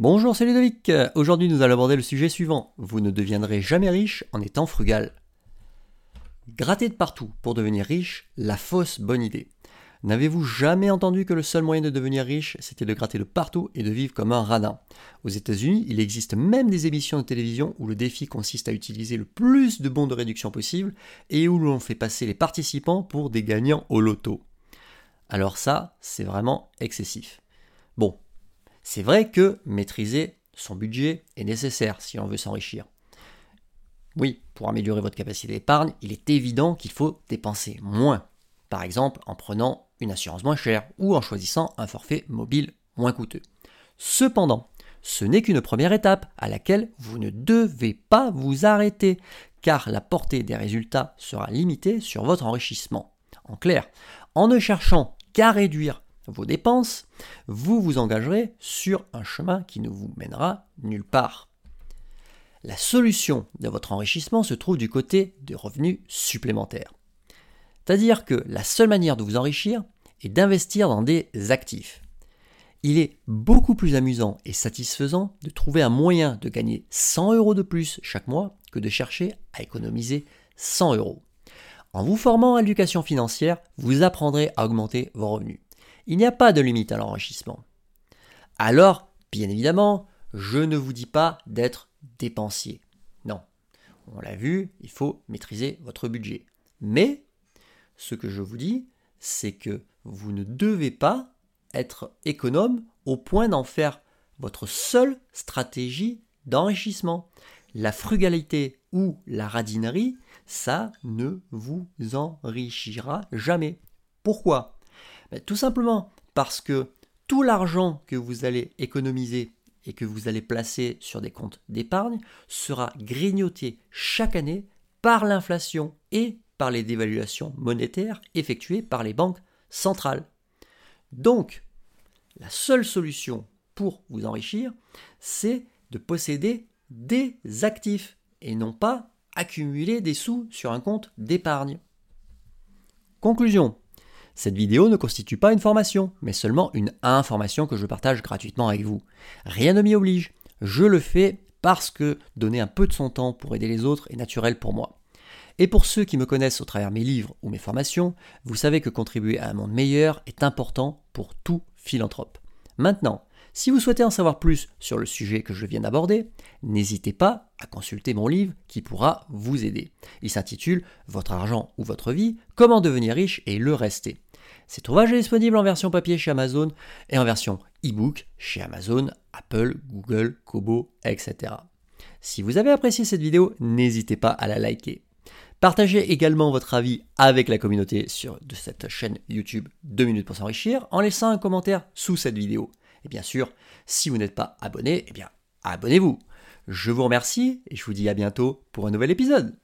Bonjour, c'est Ludovic. Aujourd'hui, nous allons aborder le sujet suivant. Vous ne deviendrez jamais riche en étant frugal. Gratter de partout pour devenir riche, la fausse bonne idée. N'avez-vous jamais entendu que le seul moyen de devenir riche, c'était de gratter de partout et de vivre comme un radin? Aux États-Unis, il existe même des émissions de télévision où le défi consiste à utiliser le plus de bons de réduction possible et où l'on fait passer les participants pour des gagnants au loto. Alors ça, c'est vraiment excessif. C'est vrai que maîtriser son budget est nécessaire si on veut s'enrichir. Oui, pour améliorer votre capacité d'épargne, il est évident qu'il faut dépenser moins. Par exemple, en prenant une assurance moins chère ou en choisissant un forfait mobile moins coûteux. Cependant, ce n'est qu'une première étape à laquelle vous ne devez pas vous arrêter, car la portée des résultats sera limitée sur votre enrichissement. En clair, en ne cherchant qu'à réduire vos dépenses, vous vous engagerez sur un chemin qui ne vous mènera nulle part. La solution de votre enrichissement se trouve du côté des revenus supplémentaires. C'est-à-dire que la seule manière de vous enrichir est d'investir dans des actifs. Il est beaucoup plus amusant et satisfaisant de trouver un moyen de gagner 100 euros de plus chaque mois que de chercher à économiser 100 euros. En vous formant à l'éducation financière, vous apprendrez à augmenter vos revenus. Il n'y a pas de limite à l'enrichissement. Alors, bien évidemment, je ne vous dis pas d'être dépensier. Non. On l'a vu, il faut maîtriser votre budget. Mais, ce que je vous dis, c'est que vous ne devez pas être économe au point d'en faire votre seule stratégie d'enrichissement. La frugalité ou la radinerie, ça ne vous enrichira jamais. Pourquoi? Ben, tout simplement parce que tout l'argent que vous allez économiser et que vous allez placer sur des comptes d'épargne sera grignoté chaque année par l'inflation et par les dévaluations monétaires effectuées par les banques centrales. Donc, la seule solution pour vous enrichir, c'est de posséder des actifs et non pas accumuler des sous sur un compte d'épargne. Conclusion. Cette vidéo ne constitue pas une formation, mais seulement une information que je partage gratuitement avec vous. Rien ne m'y oblige. Je le fais parce que donner un peu de son temps pour aider les autres est naturel pour moi. Et pour ceux qui me connaissent au travers mes livres ou mes formations, vous savez que contribuer à un monde meilleur est important pour tout philanthrope. Maintenant, si vous souhaitez en savoir plus sur le sujet que je viens d'aborder, n'hésitez pas à consulter mon livre qui pourra vous aider. Il s'intitule Votre argent ou votre vie, comment devenir riche et le rester. Cet ouvrage est disponible en version papier chez Amazon et en version e-book chez Amazon, Apple, Google, Kobo, etc. Si vous avez apprécié cette vidéo, n'hésitez pas à la liker. Partagez également votre avis avec la communauté sur, de cette chaîne YouTube 2 minutes pour s'enrichir en laissant un commentaire sous cette vidéo. Et bien sûr, si vous n'êtes pas abonné, eh bien abonnez-vous. Je vous remercie et je vous dis à bientôt pour un nouvel épisode.